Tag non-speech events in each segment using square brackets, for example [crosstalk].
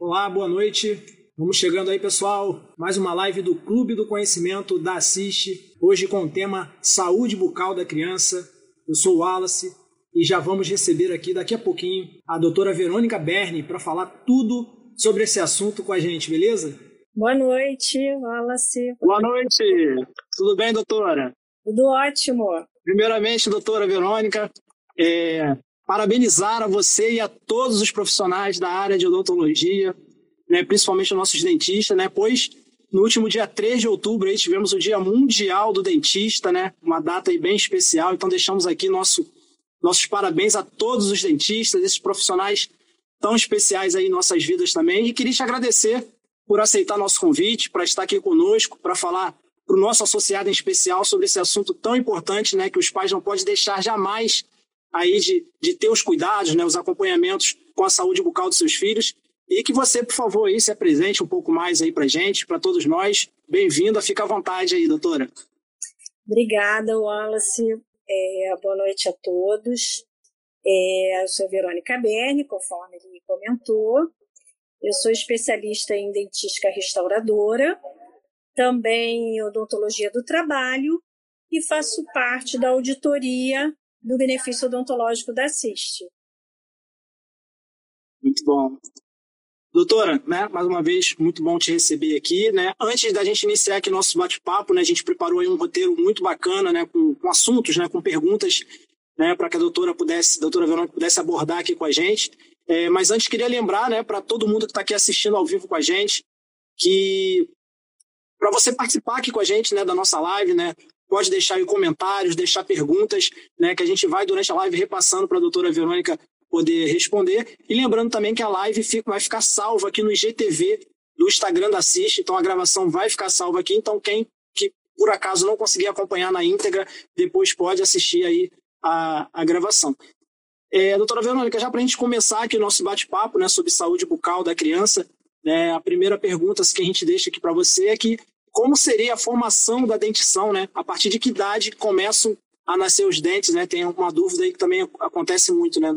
Olá, boa noite. Vamos chegando aí, pessoal. Mais uma live do Clube do Conhecimento da Assiste. Hoje com o tema Saúde Bucal da Criança. Eu sou o Wallace e já vamos receber aqui daqui a pouquinho a doutora Verônica Berni para falar tudo sobre esse assunto com a gente, beleza? Boa noite, Wallace. Boa noite. Tudo bem, doutora? Tudo ótimo. Primeiramente, doutora Verônica, é, parabenizar a você e a todos os profissionais da área de odontologia, né, principalmente os nossos dentistas, né, pois no último dia 3 de outubro aí tivemos o Dia Mundial do Dentista, né, uma data aí bem especial, então deixamos aqui nosso, nossos parabéns a todos os dentistas, esses profissionais tão especiais aí em nossas vidas também, e queria te agradecer por aceitar nosso convite, para estar aqui conosco, para falar para o nosso associado em especial sobre esse assunto tão importante, né, que os pais não podem deixar jamais aí de, de ter os cuidados, né, os acompanhamentos com a saúde bucal dos seus filhos. E que você, por favor, aí, se apresente um pouco mais aí para gente, para todos nós. Bem-vinda, fica à vontade aí, doutora. Obrigada, Wallace. É, boa noite a todos. É, eu sou Verônica Berni, conforme ele comentou. Eu sou especialista em dentística restauradora também em odontologia do trabalho e faço parte da auditoria do benefício odontológico da CIST. Muito bom. Doutora, né, mais uma vez, muito bom te receber aqui. Né? Antes da gente iniciar aqui nosso bate-papo, né, a gente preparou aí um roteiro muito bacana, né, com, com assuntos, né, com perguntas né, para que a doutora pudesse, a doutora Verônica pudesse abordar aqui com a gente. É, mas antes queria lembrar, né, para todo mundo que está aqui assistindo ao vivo com a gente, que para você participar aqui com a gente, né, da nossa live, né, pode deixar aí comentários, deixar perguntas, né, que a gente vai durante a live repassando para a doutora Verônica poder responder. E lembrando também que a live fica, vai ficar salva aqui no IGTV do Instagram da Assiste, então a gravação vai ficar salva aqui, então quem que por acaso não conseguir acompanhar na íntegra, depois pode assistir aí a, a gravação. É, doutora Verônica, já para a gente começar aqui o nosso bate-papo né, sobre saúde bucal da criança, né, a primeira pergunta que a gente deixa aqui para você é que como seria a formação da dentição, né? A partir de que idade começam a nascer os dentes, né? Tem uma dúvida aí que também acontece muito, né?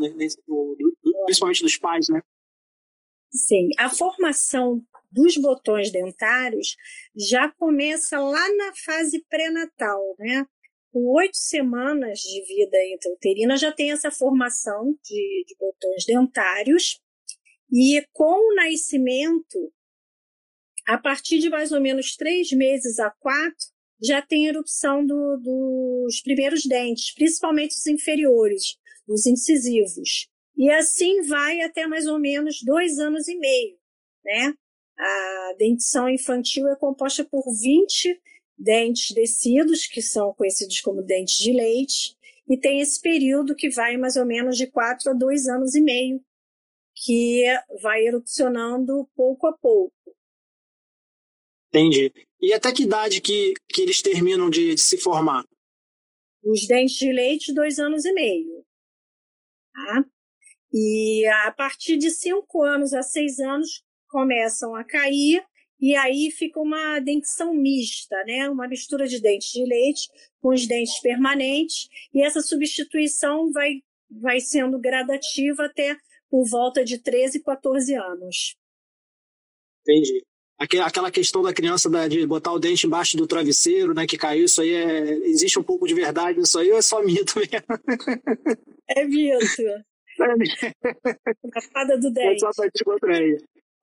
principalmente dos pais, né? Sim, a formação dos botões dentários já começa lá na fase pré-natal, né? Com oito semanas de vida intrauterina já tem essa formação de, de botões dentários e com o nascimento a partir de mais ou menos três meses a quatro, já tem erupção do, dos primeiros dentes, principalmente os inferiores, os incisivos. E assim vai até mais ou menos dois anos e meio, né? A dentição infantil é composta por 20 dentes descidos, que são conhecidos como dentes de leite, e tem esse período que vai mais ou menos de quatro a dois anos e meio, que vai erupcionando pouco a pouco. Entendi. E até que idade que, que eles terminam de, de se formar? Os dentes de leite, dois anos e meio. Tá? E a partir de cinco anos a seis anos começam a cair e aí fica uma dentição mista, né? Uma mistura de dentes de leite com os dentes permanentes e essa substituição vai, vai sendo gradativa até por volta de 13, 14 anos. Entendi aquela questão da criança de botar o dente embaixo do travesseiro, né, que caiu, isso aí é, existe um pouco de verdade nisso aí ou é só mito [laughs] mesmo? É mito. A fada do dente. É só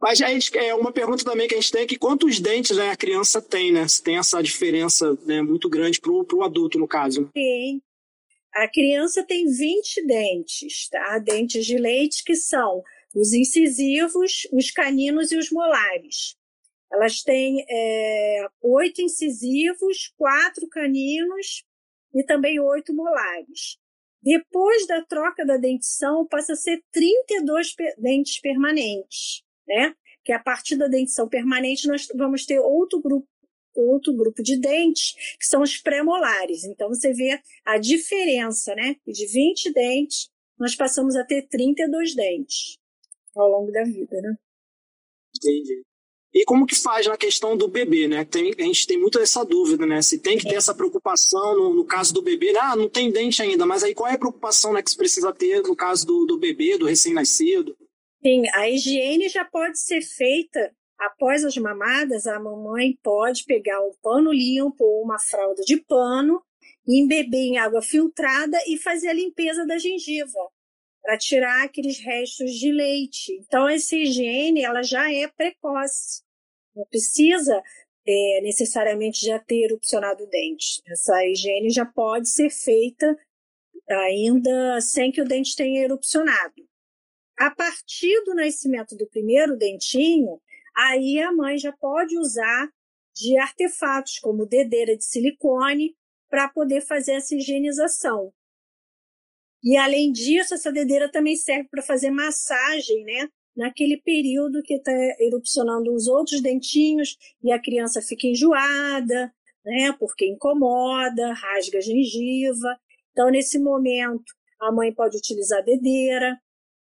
Mas gente, é uma pergunta também que a gente tem é que quantos dentes né, a criança tem, né? Se tem essa diferença né, muito grande para o adulto, no caso. Tem. A criança tem 20 dentes, tá? Dentes de leite que são os incisivos, os caninos e os molares. Elas têm é, oito incisivos, quatro caninos e também oito molares. Depois da troca da dentição, passa a ser 32 dentes permanentes, né? Que a partir da dentição permanente nós vamos ter outro grupo, outro grupo de dentes, que são os pré-molares. Então você vê a diferença, né? De 20 dentes, nós passamos a ter 32 dentes ao longo da vida, né? Entendi. E como que faz na questão do bebê, né? Tem, a gente tem muito essa dúvida, né? Se tem que ter essa preocupação no, no, caso do bebê, né? ah, não tem dente ainda, mas aí qual é a preocupação né, que se precisa ter no caso do, do bebê, do recém-nascido? Sim, a higiene já pode ser feita após as mamadas. A mamãe pode pegar um pano limpo ou uma fralda de pano, embeber em água filtrada e fazer a limpeza da gengiva para tirar aqueles restos de leite. Então essa higiene ela já é precoce. Não precisa é, necessariamente já ter erupcionado o dente. Essa higiene já pode ser feita ainda sem que o dente tenha erupcionado. A partir do nascimento do primeiro dentinho, aí a mãe já pode usar de artefatos como dedeira de silicone para poder fazer essa higienização. E além disso, essa dedeira também serve para fazer massagem, né? naquele período que está erupcionando os outros dentinhos e a criança fica enjoada, né, porque incomoda, rasga a gengiva. Então, nesse momento, a mãe pode utilizar dedeira,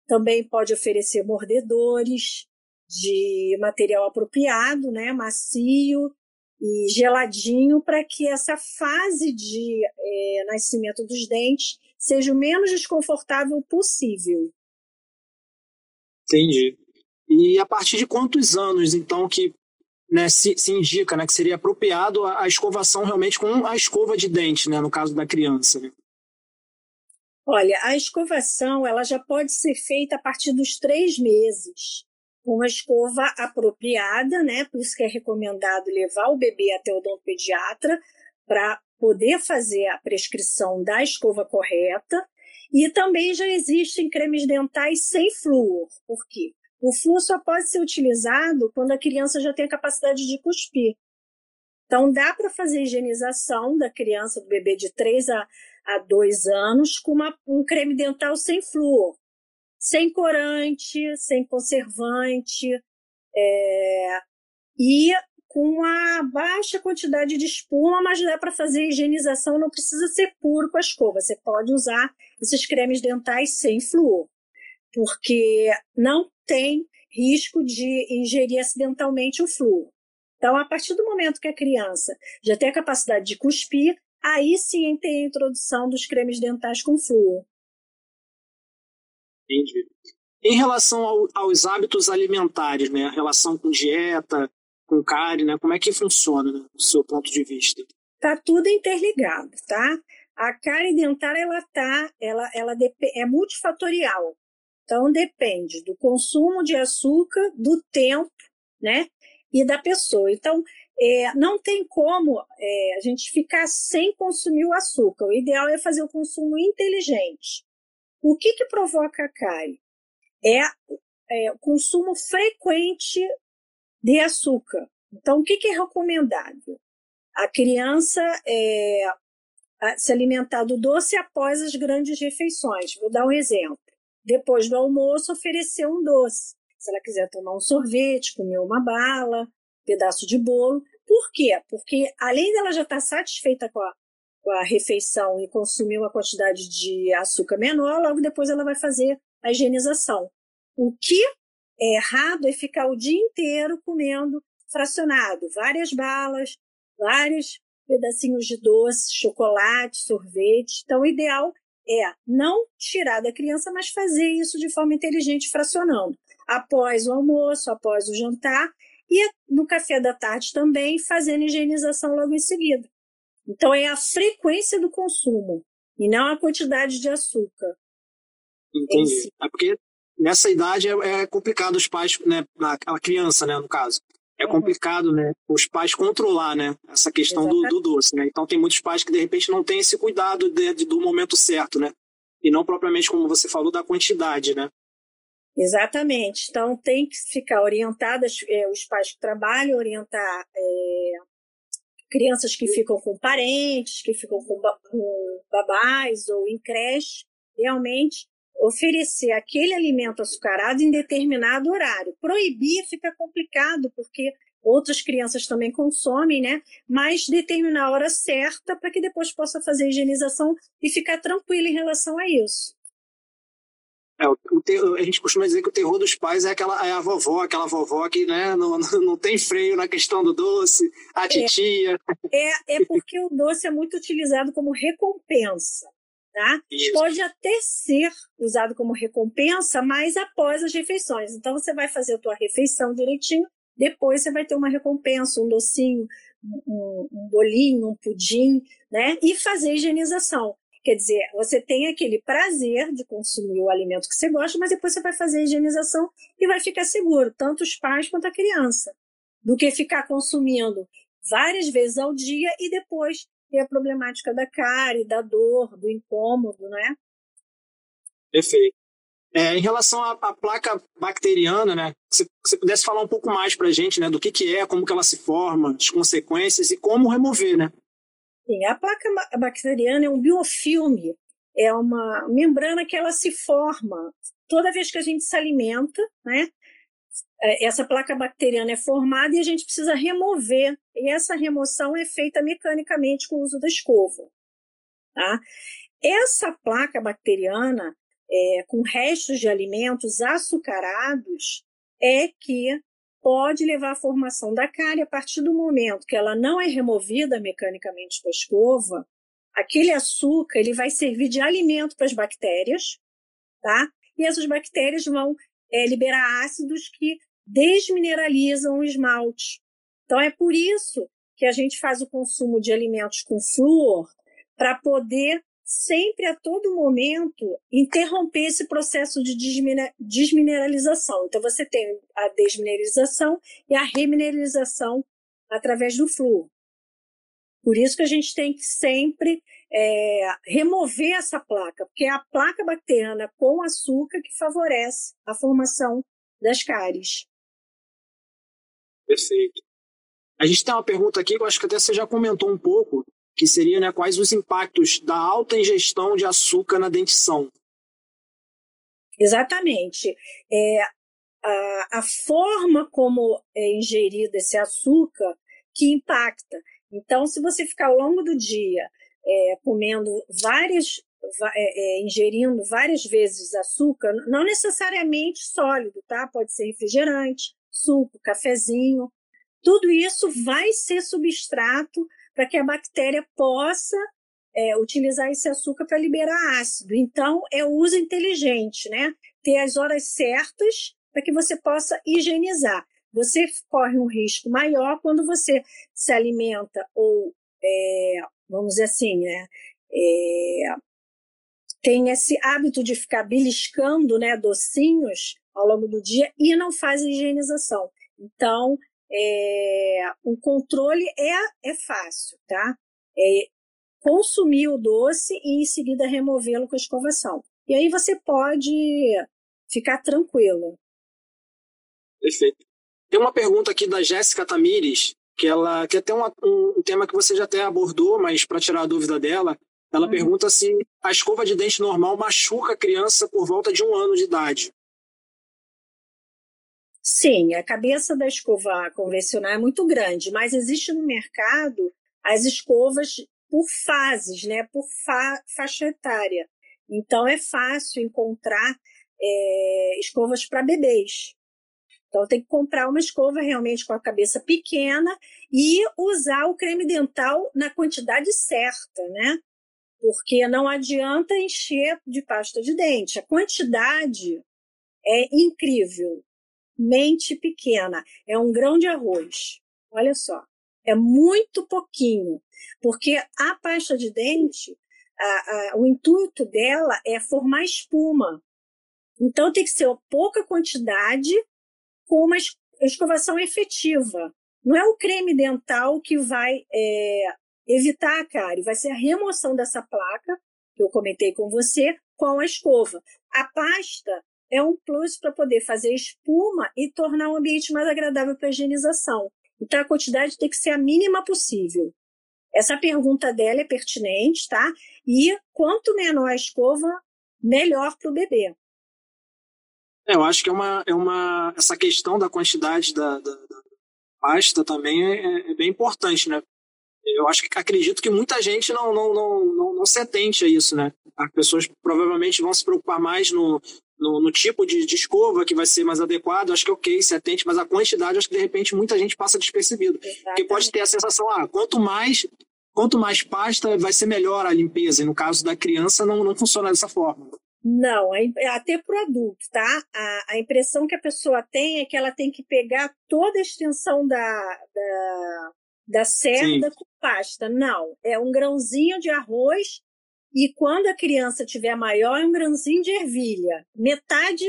também pode oferecer mordedores de material apropriado, né, macio e geladinho, para que essa fase de é, nascimento dos dentes seja o menos desconfortável possível. Entendi. E a partir de quantos anos, então, que né, se, se, indica né, que seria apropriado a, a, escovação realmente com a escova de dente, né, no caso da criança? Né? Olha, a escovação ela já pode ser feita a partir dos três meses. Uma escova apropriada, né? Por isso que é recomendado levar o bebê até o odontopediatra para poder fazer a prescrição da escova correta e também já existem cremes dentais sem flúor. Por quê? O flúor só pode ser utilizado quando a criança já tem a capacidade de cuspir. Então, dá para fazer higienização da criança, do bebê de 3 a, a 2 anos, com uma, um creme dental sem flúor, sem corante, sem conservante, é, e com uma baixa quantidade de espuma, mas dá para fazer higienização, não precisa ser puro com a escova. Você pode usar esses cremes dentais sem flúor, porque não tem risco de ingerir acidentalmente o flúor. Então, a partir do momento que a criança já tem a capacidade de cuspir, aí sim tem a introdução dos cremes dentais com flúor. Entendi. Em relação ao, aos hábitos alimentares, né, a relação com dieta, com cárie, né? Como é que funciona, né, do seu ponto de vista? Tá tudo interligado, tá? A cárie dentária ela tá, ela, ela é multifatorial. Então depende do consumo de açúcar, do tempo, né? E da pessoa. Então é, não tem como é, a gente ficar sem consumir o açúcar. O ideal é fazer o consumo inteligente. O que, que provoca a cárie? É, é o consumo frequente de açúcar. Então, o que, é recomendável? A criança é, se alimentar do doce após as grandes refeições. Vou dar um exemplo. Depois do almoço, oferecer um doce. Se ela quiser tomar um sorvete, comer uma bala, pedaço de bolo. Por quê? Porque além dela já estar satisfeita com a, com a refeição e consumir uma quantidade de açúcar menor, logo depois ela vai fazer a higienização. O que é errado é ficar o dia inteiro comendo fracionado, várias balas, vários pedacinhos de doce, chocolate, sorvete. Então, o ideal é não tirar da criança, mas fazer isso de forma inteligente, fracionando. Após o almoço, após o jantar e no café da tarde também, fazendo higienização logo em seguida. Então, é a frequência do consumo e não a quantidade de açúcar. Entendi. É porque nessa idade é, é complicado os pais, né, a, criança, né, no caso. É uhum. complicado, né, os pais controlar, né, essa questão do, do, doce, né. Então tem muitos pais que de repente não têm esse cuidado de, de, do momento certo, né, e não propriamente como você falou da quantidade, né. Exatamente. Então tem que ficar orientadas é, os pais que trabalham, orientar é, crianças que ficam com parentes, que ficam com, com babás ou em creche, realmente oferecer aquele alimento açucarado em determinado horário. Proibir fica complicado, porque outras crianças também consomem, né? Mas determinar a hora certa para que depois possa fazer a higienização e ficar tranquilo em relação a isso. É, terror, a gente costuma dizer que o terror dos pais é aquela é a vovó, aquela vovó que né, não, não tem freio na questão do doce, a é. titia. É, é, é porque o doce é muito utilizado como recompensa. Tá? Pode até ser usado como recompensa, mas após as refeições. Então, você vai fazer a tua refeição direitinho, depois você vai ter uma recompensa, um docinho, um, um bolinho, um pudim, né? E fazer a higienização. Quer dizer, você tem aquele prazer de consumir o alimento que você gosta, mas depois você vai fazer a higienização e vai ficar seguro, tanto os pais quanto a criança, do que ficar consumindo várias vezes ao dia e depois ter a problemática da cárie, da dor, do incômodo, né? Perfeito. É, em relação à, à, placa bacteriana, né, se você pudesse falar um pouco mais para a gente, né, do que, que é, como que ela se forma, as consequências e como remover, né? Sim, a placa bacteriana é um biofilme, é uma membrana que ela se forma toda vez que a gente se alimenta, né? É, essa placa bacteriana é formada e a gente precisa remover, e essa remoção é feita mecanicamente com o uso da escova. Tá? Essa placa bacteriana, é, com restos de alimentos açucarados, é que pode levar à formação da cárie a partir do momento que ela não é removida mecanicamente com a escova, aquele açúcar ele vai servir de alimento para as bactérias, tá? E essas bactérias vão é, liberar ácidos que desmineralizam o esmalte. Então é por isso que a gente faz o consumo de alimentos com flúor para poder sempre a todo momento interromper esse processo de desmineralização. Então você tem a desmineralização e a remineralização através do flúor. Por isso que a gente tem que sempre é, remover essa placa, porque é a placa bacteriana com açúcar que favorece a formação das cáries. Perfeito. A gente tem uma pergunta aqui que eu acho que até você já comentou um pouco, que seria né, quais os impactos da alta ingestão de açúcar na dentição. Exatamente. É, a, a forma como é ingerido esse açúcar que impacta. Então, se você ficar ao longo do dia é, comendo várias, é, é, ingerindo várias vezes açúcar, não necessariamente sólido, tá? Pode ser refrigerante, suco, cafezinho. Tudo isso vai ser substrato para que a bactéria possa é, utilizar esse açúcar para liberar ácido. Então, é o uso inteligente, né? Ter as horas certas para que você possa higienizar. Você corre um risco maior quando você se alimenta ou, é, vamos dizer assim, né? É, tem esse hábito de ficar beliscando né, docinhos ao longo do dia e não faz higienização. Então, é, o controle é, é fácil, tá? É consumir o doce e em seguida removê-lo com escovação. E aí você pode ficar tranquilo. Perfeito. Tem uma pergunta aqui da Jéssica Tamires, que ela que é até um, um, tema que você já até abordou, mas para tirar a dúvida dela, ela uhum. pergunta se a escova de dente normal machuca a criança por volta de um ano de idade. Sim, a cabeça da escova convencional é muito grande, mas existe no mercado as escovas por fases, né, por fa faixa etária. Então é fácil encontrar é, escovas para bebês. Então tem que comprar uma escova realmente com a cabeça pequena e usar o creme dental na quantidade certa, né? Porque não adianta encher de pasta de dente. A quantidade é incrível mente pequena, é um grão de arroz. Olha só, é muito pouquinho, porque a pasta de dente, a, a, o intuito dela é formar espuma. Então tem que ser pouca quantidade com uma escovação efetiva. Não é o creme dental que vai é, evitar a cárie, vai ser a remoção dessa placa, que eu comentei com você, com a escova. A pasta é um plus para poder fazer espuma e tornar o ambiente mais agradável para a higienização. Então, a quantidade tem que ser a mínima possível. Essa pergunta dela é pertinente, tá? E quanto menor a escova, melhor para o bebê. É, eu acho que é uma, é uma essa questão da quantidade da, da, da pasta também é, é, bem importante, né? Eu acho que acredito que muita gente não, não, não, não, não se atente a isso, né? As pessoas provavelmente vão se preocupar mais no, no, no tipo de, de, escova que vai ser mais adequado, acho que é ok, se atente, mas a quantidade, acho que de repente muita gente passa despercebido. Exatamente. Porque pode ter a sensação, ah, quanto mais quanto mais pasta, vai ser melhor a limpeza. E no caso da criança, não, não funciona dessa forma. Não, é até para o adulto, tá? A, a, impressão que a pessoa tem é que ela tem que pegar toda a extensão da, da, da cerda Sim. com pasta. Não, é um grãozinho de arroz e quando a criança tiver maior, é um grãozinho de ervilha. Metade,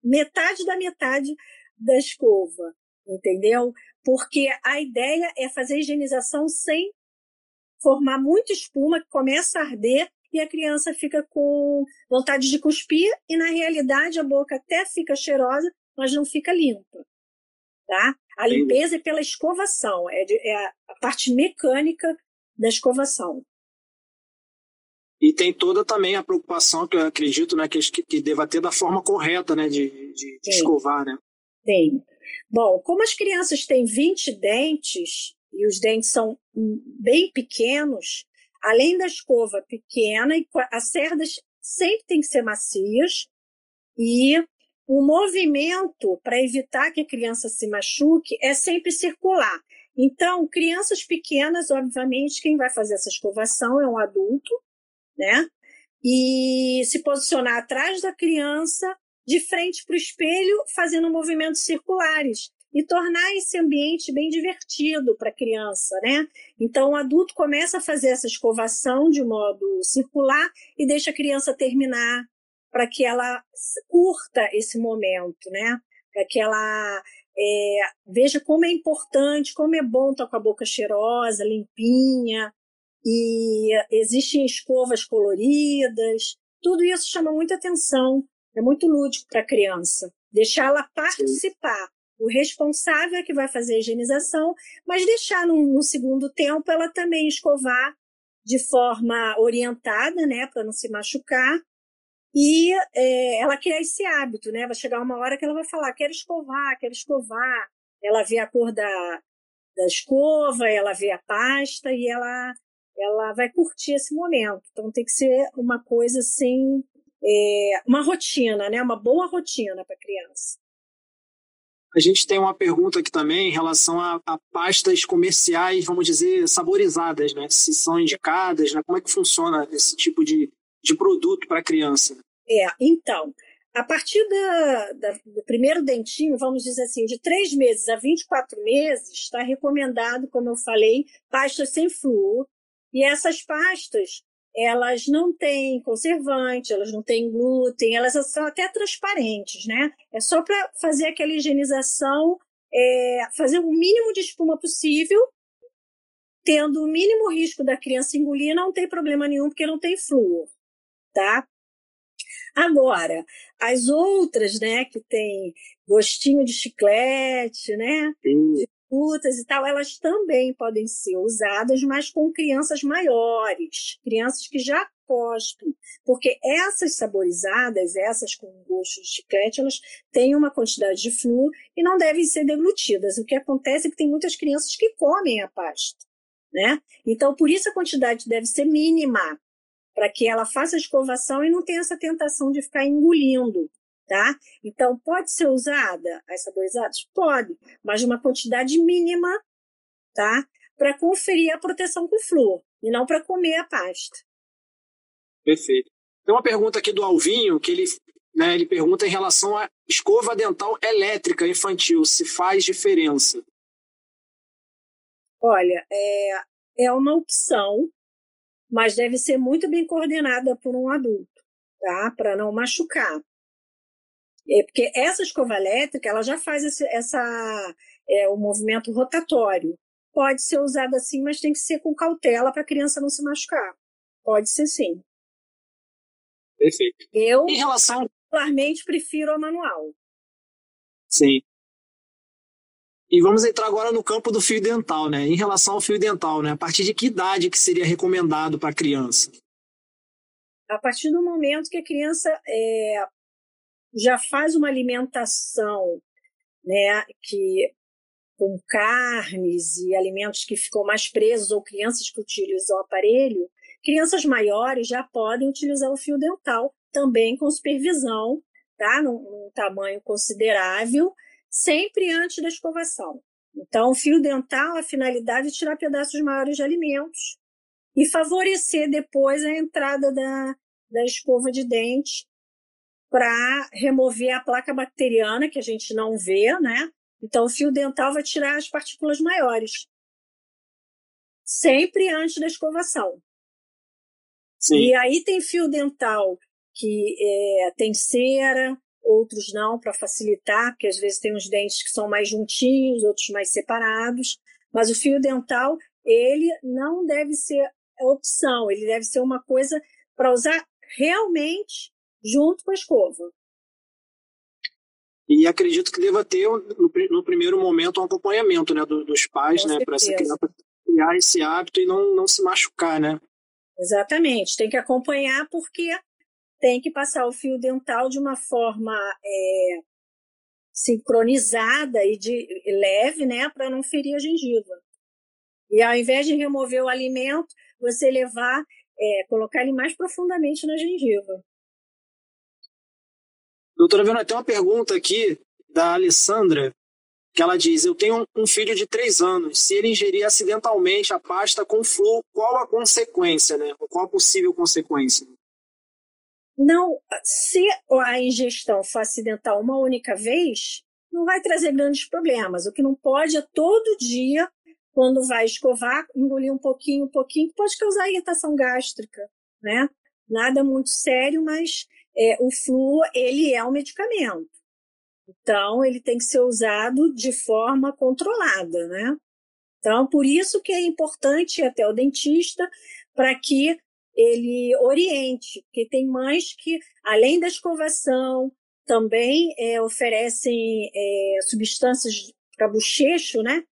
metade da metade da escova, entendeu? Porque a ideia é fazer a higienização sem formar muita espuma, que começa a arder e a criança fica com vontade de cuspir e na realidade a boca até fica cheirosa, mas não fica limpa. Tá? A limpeza é pela escovação, é, de, é a parte mecânica da escovação. E tem toda também a preocupação que eu acredito né, que, que deva ter da forma correta né, de, de, de escovar. Né? Tem. Bom, como as crianças têm 20 dentes e os dentes são bem pequenos, além da escova pequena, as cerdas sempre têm que ser macias e o movimento para evitar que a criança se machuque é sempre circular. Então, crianças pequenas, obviamente, quem vai fazer essa escovação é um adulto, né? E se posicionar atrás da criança, de frente para o espelho, fazendo movimentos circulares e tornar esse ambiente bem divertido para a criança, né? Então o adulto começa a fazer essa escovação de modo circular e deixa a criança terminar para que ela curta esse momento, né? Para que ela é, veja como é importante, como é bom estar com a boca cheirosa, limpinha, e existem escovas coloridas. Tudo isso chama muita atenção, é muito lúdico para a criança. Deixá-la participar. O responsável é que vai fazer a higienização, mas deixar no, no segundo tempo ela também escovar de forma orientada, né, para não se machucar. E é, ela criar esse hábito, né? Vai chegar uma hora que ela vai falar: quero escovar, quero escovar. Ela vê a cor da, da escova, ela vê a pasta e ela, ela vai curtir esse momento. Então tem que ser uma coisa assim, é, uma rotina, né? Uma boa rotina para a criança. A gente tem uma pergunta aqui também em relação a, a, pastas comerciais, vamos dizer, saborizadas, né? Se são indicadas, né? Como é que funciona esse tipo de, de produto para criança? É, então, a partir da, da, do primeiro dentinho, vamos dizer assim, de três meses a 24 meses, está recomendado, como eu falei, pastas sem flúor. E essas pastas, elas não têm conservante, elas não têm glúten, elas são até transparentes, né? É só para fazer aquela higienização, é, fazer o mínimo de espuma possível, tendo o mínimo risco da criança engolir, não tem problema nenhum, porque não tem flúor, tá? Agora, as outras, né, que tem gostinho de chiclete, né, de frutas e tal, elas também podem ser usadas, mas com crianças maiores, crianças que já cospem, porque essas saborizadas, essas com gosto de chiclete, elas têm uma quantidade de flúor e não devem ser deglutidas. O que acontece é que tem muitas crianças que comem a pasta, né? Então, por isso a quantidade deve ser mínima, para que ela faça a escovação e não tenha essa tentação de ficar engolindo tá? Então, pode ser usada as saborizadas? Pode, mas uma quantidade mínima, tá? Para conferir a proteção com flúor e não para comer a pasta. Perfeito. Tem uma pergunta aqui do Alvinho, que ele, né, ele pergunta em relação à escova dental elétrica infantil, se faz diferença. Olha, é, é uma opção, mas deve ser muito bem coordenada por um adulto, tá? Para não machucar. É, porque essa escova elétrica ela já faz esse, essa, é, o movimento rotatório. Pode ser usada assim, mas tem que ser com cautela para a criança não se machucar. Pode ser sim. Perfeito. Eu, em relação... particularmente, prefiro a manual. Sim. E vamos entrar agora no campo do fio dental, né? Em relação ao fio dental, né? A partir de que idade que seria recomendado para a criança? A partir do momento que a criança é, já faz uma alimentação né, que com carnes e alimentos que ficam mais presos ou crianças que utilizam o aparelho, crianças maiores já podem utilizar o fio dental também com supervisão, tá? Num, num tamanho considerável, sempre antes da escovação. Então, o fio dental, a finalidade é tirar pedaços maiores de alimentos e favorecer depois a entrada da, da escova de dente para remover a placa bacteriana, que a gente não vê, né? Então, o fio dental vai tirar as partículas maiores. Sempre antes da escovação. Sim. E aí tem fio dental que é, tem cera, outros não, para facilitar, porque às vezes tem uns dentes que são mais juntinhos, outros mais separados. Mas o fio dental, ele não deve ser opção, ele deve ser uma coisa para usar realmente junto com a escova. E acredito que deva ter, no, no primeiro momento, um acompanhamento né, do, dos pais, né, para essa criança criar esse hábito e não, não se machucar, né? Exatamente, tem que acompanhar porque tem que passar o fio dental de uma forma é, sincronizada e de leve, né, para não ferir a gengiva. E ao invés de remover o alimento, você levar, é, colocar ele mais profundamente na gengiva. Doutora Verônica, tem uma pergunta aqui da Alessandra, que ela diz: Eu tenho um filho de três anos. Se ele ingerir acidentalmente a pasta com flu, qual a consequência, né? Qual a possível consequência? Não, se a ingestão for acidental uma única vez, não vai trazer grandes problemas. O que não pode é todo dia, quando vai escovar, engolir um pouquinho, um pouquinho, pode causar irritação gástrica, né? Nada muito sério, mas é, o flu ele é um medicamento. Então, ele tem que ser usado de forma controlada, né? Então, por isso que é importante ir até o dentista para que ele oriente, porque tem mães que, além da escovação, também é, oferecem é, substâncias para bochecho, né?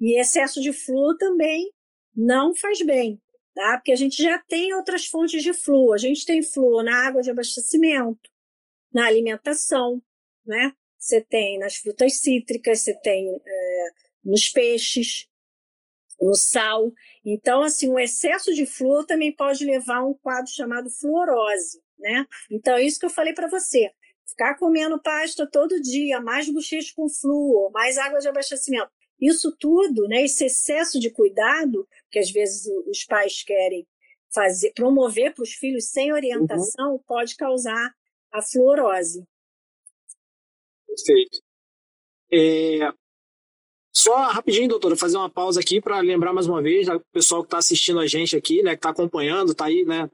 E excesso de flúor também não faz bem tá? Porque a gente já tem outras fontes de flúor. A gente tem flúor na água de abastecimento, na alimentação, né? Você tem nas frutas cítricas, você tem é, nos peixes, no sal. Então, assim, o excesso de flúor também pode levar a um quadro chamado fluorose, né? Então, é isso que eu falei para você. Ficar comendo pasta todo dia, mais bochecho com flúor, mais água de abastecimento. Isso tudo, né, esse excesso de cuidado que às vezes os pais querem fazer, promover para os filhos sem orientação, uhum. pode causar a fluorose. Perfeito. É, só rapidinho, doutora, fazer uma pausa aqui para lembrar mais uma vez, o pessoal que está assistindo a gente aqui, né, que está acompanhando, está aí, né,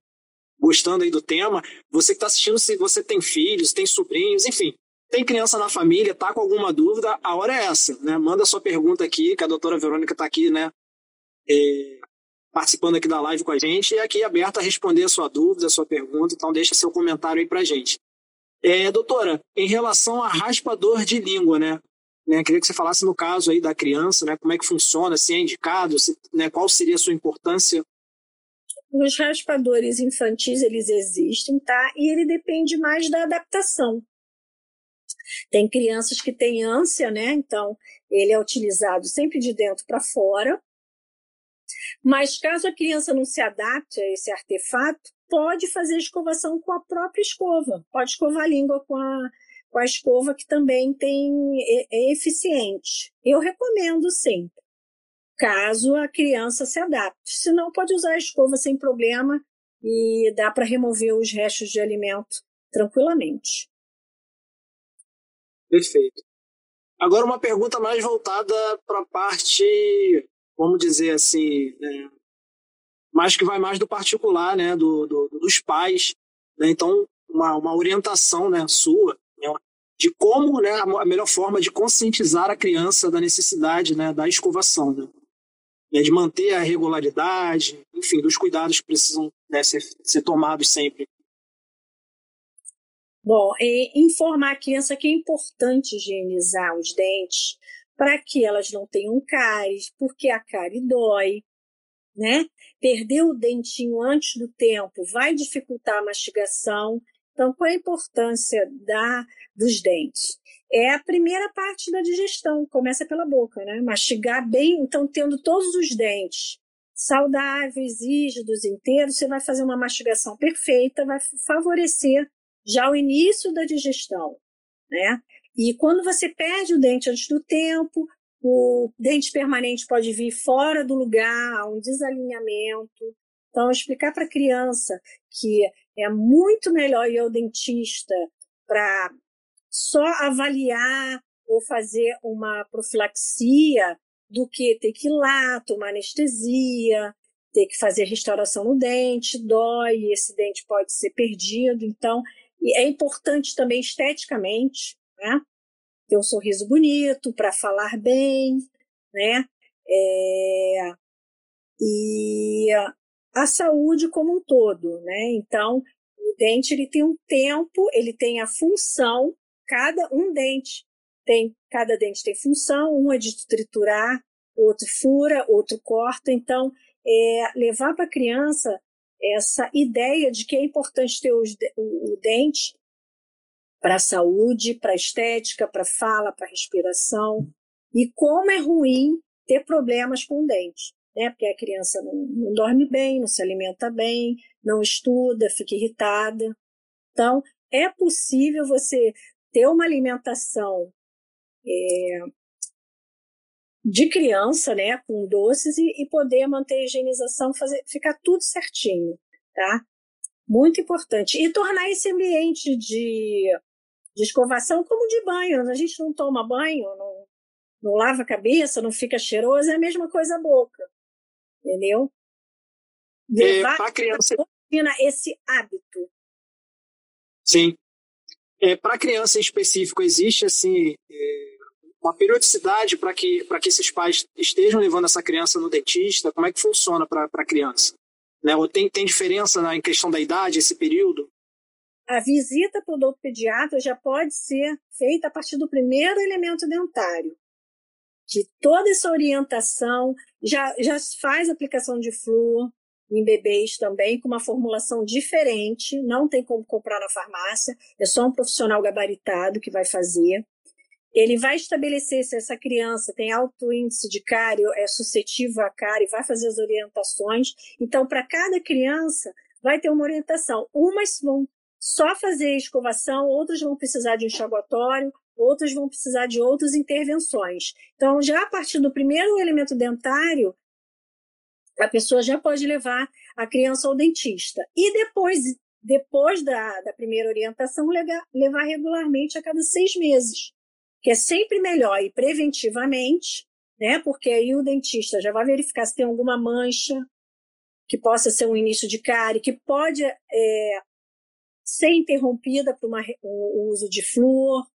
gostando aí do tema. Você que está assistindo, se você tem filhos, tem sobrinhos, enfim, tem criança na família, tá com alguma dúvida, a hora é essa, né? Manda sua pergunta aqui, que a doutora Verônica está aqui, né? É, participando aqui da live com a gente e aqui aberta a responder a sua dúvida, a sua pergunta, então deixa seu comentário aí pra gente. É, doutora, em relação a raspador de língua, né? né? Queria que você falasse no caso aí da criança, né? Como é que funciona, se é indicado, se, né? qual seria a sua importância os raspadores infantis eles existem, tá? E ele depende mais da adaptação. Tem crianças que têm ânsia, né? Então, ele é utilizado sempre de dentro para fora. Mas caso a criança não se adapte a esse artefato, pode fazer escovação com a própria escova. Pode escovar a língua com a, com a escova, que também tem, é, é eficiente. Eu recomendo sempre, caso a criança se adapte. Se não, pode usar a escova sem problema e dá para remover os restos de alimento tranquilamente. Perfeito. Agora uma pergunta mais voltada para a parte, vamos dizer assim, né, que vai mais do particular, né, do, do dos pais. Né, então, uma, uma orientação né, sua né, de como né, a melhor forma de conscientizar a criança da necessidade né, da escovação. Né, né de manter a regularidade, enfim, dos cuidados que precisam né, ser, ser tomados sempre Bom, informar a criança que é importante higienizar os dentes para que elas não tenham cáries, porque a cárie dói, né? Perder o dentinho antes do tempo vai dificultar a mastigação. Então, qual é a importância da, dos dentes? É a primeira parte da digestão, começa pela boca, né? Mastigar bem, então, tendo todos os dentes saudáveis, rígidos, inteiros, você vai fazer uma mastigação perfeita, vai favorecer já o início da digestão, né? E quando você perde o dente antes do tempo, o dente permanente pode vir fora do lugar, há um desalinhamento, Então, explicar para a criança que é muito melhor ir ao dentista para só avaliar ou fazer uma profilaxia do que ter que ir lá, tomar anestesia, ter que fazer restauração no dente, dói, esse dente pode ser perdido. Então, é importante também esteticamente, né? Ter um sorriso bonito, para falar bem, né? É, e a saúde como um todo, né? Então, o dente ele tem um tempo, ele tem a função, cada um dente tem, cada dente tem função, um é de triturar, outro fura, outro corta. Então, é, levar para a criança essa ideia de que é importante ter os, o, o dente para a saúde, para a estética, para a fala, para a respiração, e como é ruim ter problemas com o dente, né? Porque a criança não, não dorme bem, não se alimenta bem, não estuda, fica irritada. Então, é possível você ter uma alimentação é, de criança, né, com doces e, e, poder manter a higienização, fazer, ficar tudo certinho, tá? Muito importante. E tornar esse ambiente de, de escovação como de banho. A gente não toma banho, não, não lava a cabeça, não fica cheiroso, é a mesma coisa a boca. Entendeu? Levar é, criança esse hábito. Sim. É, para criança em específico, existe assim é, uma periodicidade para que, que esses pais estejam levando essa criança no dentista? Como é que funciona para a criança? Né? Ou tem, tem diferença na, em questão da idade, esse período? A visita para o odontopediatra já pode ser feita a partir do primeiro elemento dentário. De toda essa orientação, já, já faz aplicação de flúor em bebês também, com uma formulação diferente, não tem como comprar na farmácia, é só um profissional gabaritado que vai fazer. Ele vai estabelecer se essa criança tem alto índice de cárie, é suscetível à cárie, vai fazer as orientações. Então, para cada criança, vai ter uma orientação. Umas vão só fazer escovação, outras vão precisar de enxaguatório, outras vão precisar de outras intervenções. Então, já a partir do primeiro elemento dentário, a pessoa já pode levar a criança ao dentista. E depois, depois da, da primeira orientação, levar regularmente a cada seis meses que é sempre melhor ir preventivamente, né? Porque aí o dentista já vai verificar se tem alguma mancha que possa ser um início de cárie, que pode é, ser interrompida por uma, o uso de flúor,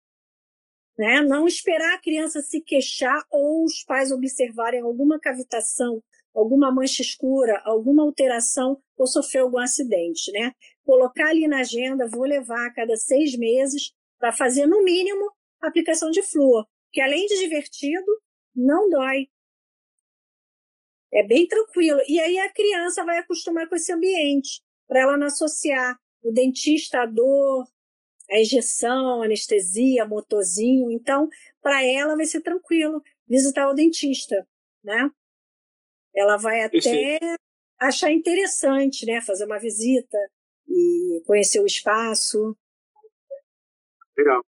né? Não esperar a criança se queixar ou os pais observarem alguma cavitação, alguma mancha escura, alguma alteração ou sofrer algum acidente, né? Colocar ali na agenda, vou levar a cada seis meses para fazer no mínimo aplicação de flúor, que além de divertido, não dói. É bem tranquilo. E aí a criança vai acostumar com esse ambiente, para ela não associar o dentista à dor, a injeção, a anestesia, motorzinho. Então, para ela vai ser tranquilo visitar o dentista, né? Ela vai até achar interessante, né? Fazer uma visita e conhecer o espaço. Legal.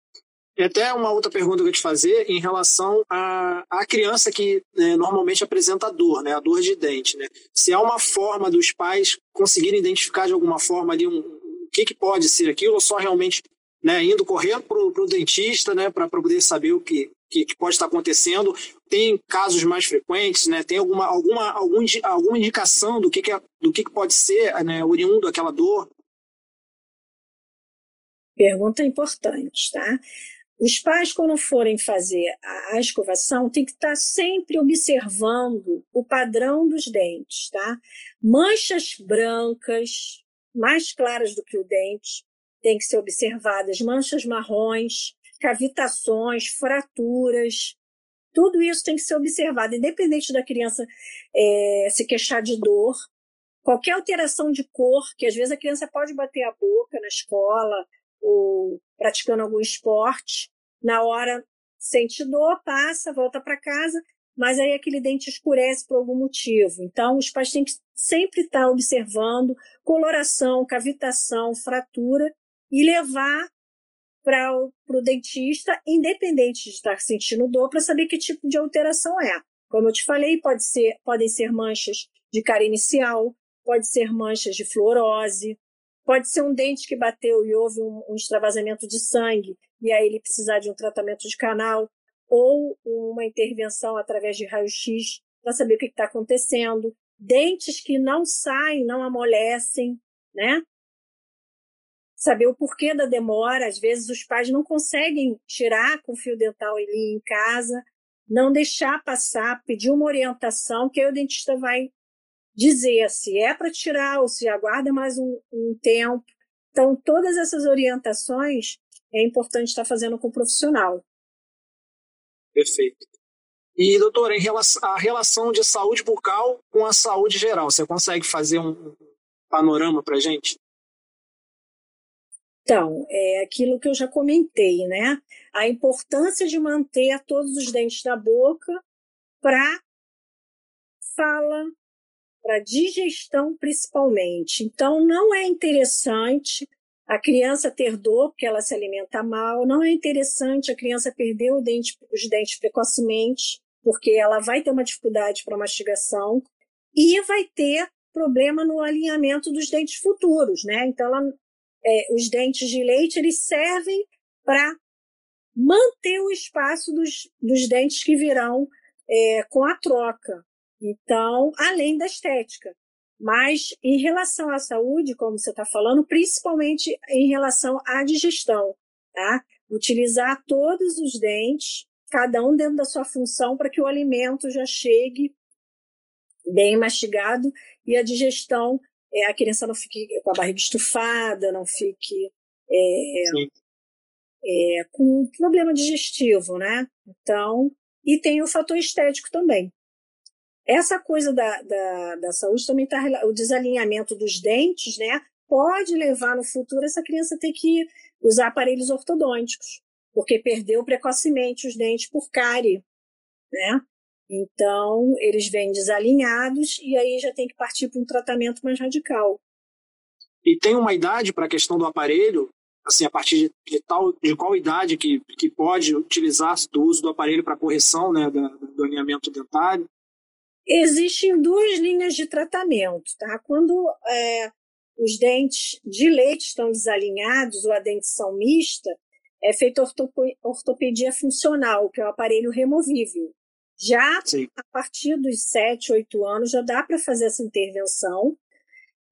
E até uma outra pergunta que eu te fazer em relação à, à criança que né, normalmente apresenta dor, né, a dor de dente. Né? Se há uma forma dos pais conseguirem identificar de alguma forma ali um, o que, que pode ser aquilo, ou só realmente né, indo correndo para o dentista né, para poder saber o que, que, que, pode estar acontecendo. Tem casos mais frequentes, né, tem alguma, alguma, algum, alguma indicação do que, que, é, do que, que pode ser né, oriundo aquela dor? Pergunta importante, tá? Os pais, quando forem fazer a, escovação, tem que estar sempre observando o padrão dos dentes, tá? Manchas brancas, mais claras do que o dente, tem que ser observadas. Manchas marrons, cavitações, fraturas, tudo isso tem que ser observado, independente da criança é, se queixar de dor. Qualquer alteração de cor, que às vezes a criança pode bater a boca na escola, ou praticando algum esporte, na hora sente dor, passa, volta para casa, mas aí aquele dente escurece por algum motivo. Então, os pais têm que sempre estar observando coloração, cavitação, fratura e levar para o dentista, independente de estar sentindo dor, para saber que tipo de alteração é. Como eu te falei, pode ser, podem ser manchas de cara inicial, pode ser manchas de fluorose, pode ser um dente que bateu e houve um, um extravasamento de sangue e aí ele precisar de um tratamento de canal ou uma intervenção através de raio-x para saber o que está acontecendo. Dentes que não saem, não amolecem, né? Saber o porquê da demora. Às vezes os pais não conseguem tirar com fio dental ali em casa, não deixar passar, pedir uma orientação, que aí o dentista vai dizer se é para tirar ou se aguarda mais um, um tempo. Então, todas essas orientações é importante estar fazendo com o profissional. Perfeito. E, doutora, em relação à relação de saúde bucal com a saúde geral, você consegue fazer um panorama para a gente? Então, é aquilo que eu já comentei, né? A importância de manter todos os dentes da boca para fala, para digestão principalmente. Então, não é interessante a criança ter dor porque ela se alimenta mal, não é interessante a criança perder dente, os dentes precocemente, porque ela vai ter uma dificuldade para mastigação e vai ter problema no alinhamento dos dentes futuros, né? Então, ela, é, os dentes de leite eles servem para manter o espaço dos, dos dentes que virão é, com a troca. Então, além da estética. Mas em relação à saúde, como você está falando, principalmente em relação à digestão, tá? Utilizar todos os dentes, cada um dentro da sua função, para que o alimento já chegue bem mastigado e a digestão, é, a criança não fique com a barriga estufada, não fique é, é, com problema digestivo, né? Então, e tem o fator estético também. Essa coisa da, da, da saúde também está o desalinhamento dos dentes, né? Pode levar no futuro essa criança a ter que usar aparelhos ortodônticos, porque perdeu precocemente os dentes por cárie, né? Então, eles vêm desalinhados e aí já tem que partir para um tratamento mais radical. E tem uma idade para a questão do aparelho? Assim, a partir de, de, tal, de qual idade que, que pode utilizar do uso do aparelho para correção né, do, do alinhamento dentário? Existem duas linhas de tratamento, tá? Quando é, os dentes de leite estão desalinhados ou a dentição mista, é feita ortopedia funcional, que é o aparelho removível. Já Sim. a partir dos 7, 8 anos já dá para fazer essa intervenção.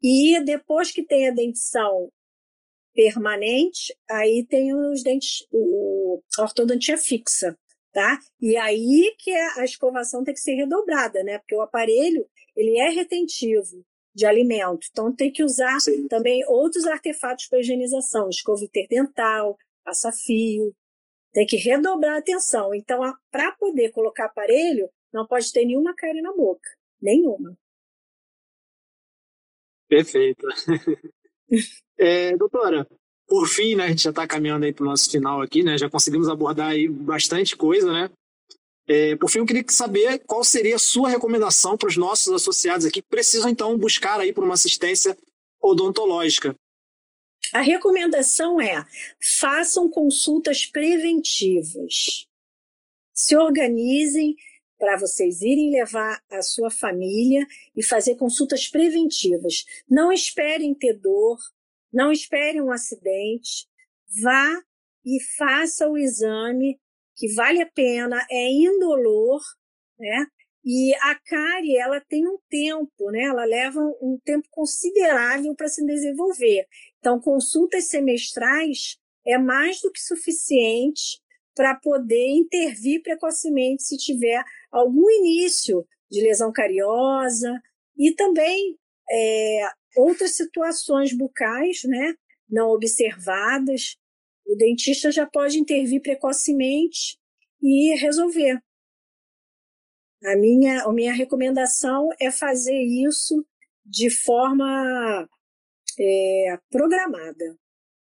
E depois que tem a dentição permanente, aí tem os dentes, o, a ortodontia fixa tá? E aí que a escovação tem que ser redobrada, né? Porque o aparelho, ele é retentivo de alimento, então tem que usar Sim. também outros artefatos para higienização, escova interdental, passa-fio, tem que redobrar a atenção. Então, para poder colocar aparelho, não pode ter nenhuma cárie na boca, nenhuma. Perfeito. [laughs] é, doutora, por fim, né, a gente já está caminhando aí para o nosso final aqui, né, já conseguimos abordar aí bastante coisa, né. É, por fim, eu queria saber qual seria a sua recomendação para os nossos associados aqui que precisam então buscar aí por uma assistência odontológica. A recomendação é: façam consultas preventivas. Se organizem para vocês irem levar a sua família e fazer consultas preventivas. Não esperem ter dor, não espere um acidente, vá e faça o exame, que vale a pena, é indolor, né? E a cárie, ela tem um tempo, né? Ela leva um tempo considerável para se desenvolver. Então, consultas semestrais é mais do que suficiente para poder intervir precocemente se tiver algum início de lesão cariosa e também é, outras situações bucais, né, não observadas, o dentista já pode intervir precocemente e resolver. A minha, a minha recomendação é fazer isso de forma é, programada,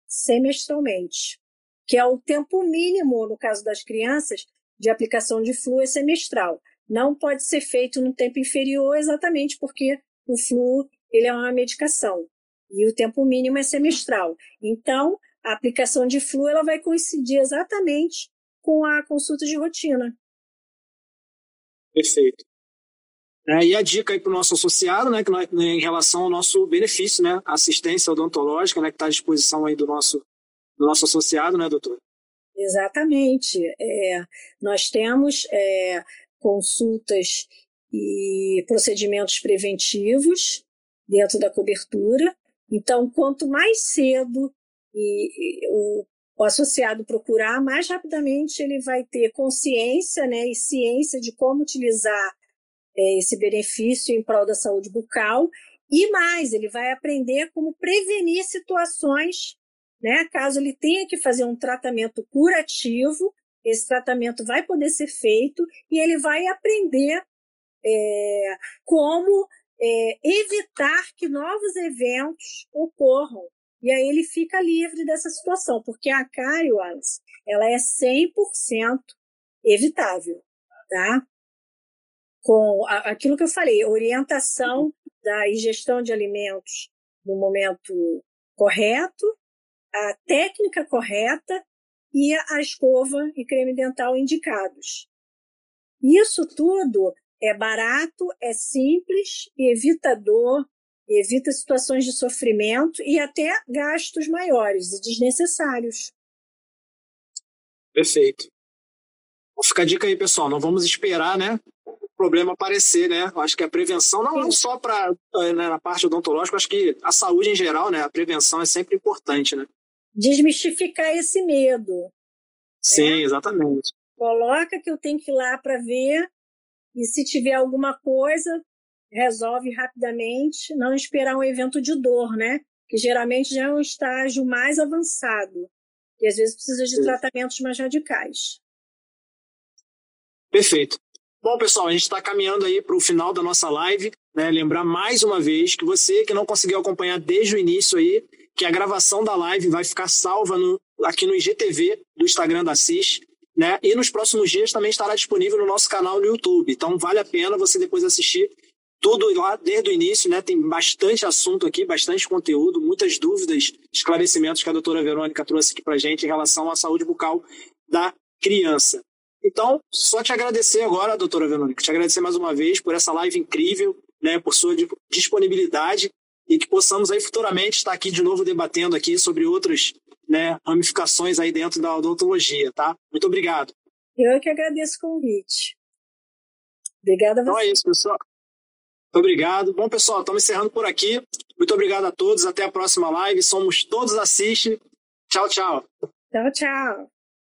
semestralmente, que é o tempo mínimo, no caso das crianças, de aplicação de flu é semestral. Não pode ser feito no tempo inferior, exatamente porque o flu ele é uma medicação e o tempo mínimo é semestral. Então, a aplicação de flu ela vai coincidir exatamente com a consulta de rotina. Perfeito. É, e a dica aí para o nosso associado, né, que nós, né, em relação ao nosso benefício, né, assistência odontológica, né, que está à disposição aí do nosso, do nosso associado, né, doutor? Exatamente. É, nós temos é, consultas e procedimentos preventivos dentro da cobertura. Então, quanto mais cedo e, e o, o, associado procurar, mais rapidamente ele vai ter consciência né, e ciência de como utilizar é, esse benefício em prol da saúde bucal. E mais, ele vai aprender como prevenir situações, né? Caso ele tenha que fazer um tratamento curativo, esse tratamento vai poder ser feito e ele vai aprender é, como é, evitar que novos eventos ocorram. E aí ele fica livre dessa situação, porque a cárie, Alice, ela é 100% evitável, tá? Com aquilo que eu falei, orientação da ingestão de alimentos no momento correto, a técnica correta e a escova e creme dental indicados. Isso tudo é barato, é simples, evita dor, evita situações de sofrimento e até gastos maiores e desnecessários. Perfeito. Fica a dica aí, pessoal. Não vamos esperar, né? O problema aparecer, né? Eu acho que a prevenção não, não só para né, na parte odontológica, acho que a saúde em geral, né? A prevenção é sempre importante, né? Desmistificar esse medo. Sim, né? exatamente. Coloca que eu tenho que ir lá para ver e se tiver alguma coisa, resolve rapidamente, não esperar um evento de dor, né? Que geralmente já é um estágio mais avançado e às vezes precisa de tratamentos mais radicais. Perfeito. Bom, pessoal, a gente está caminhando aí para o final da nossa live. Né? Lembrar mais uma vez que você que não conseguiu acompanhar desde o início aí, que a gravação da live vai ficar salva no, aqui no IGTV do Instagram da CIS. Né? E nos próximos dias também estará disponível no nosso canal no YouTube. Então vale a pena você depois assistir tudo lá desde o início, né? Tem bastante assunto aqui, bastante conteúdo, muitas dúvidas, esclarecimentos que a doutora Verônica trouxe aqui para gente em relação à saúde bucal da criança. Então, só te agradecer agora, doutora Verônica, te agradecer mais uma vez por essa live incrível, né, por sua disponibilidade e que possamos aí futuramente estar aqui de novo debatendo aqui sobre outras né, ramificações aí dentro da odontologia, tá? Muito obrigado. Eu é que agradeço o convite. Obrigada a você. Então é isso, pessoal. Muito obrigado. Bom, pessoal, estamos encerrando por aqui. Muito obrigado a todos. Até a próxima live. Somos todos assiste. Tchau, tchau. Tchau, tchau.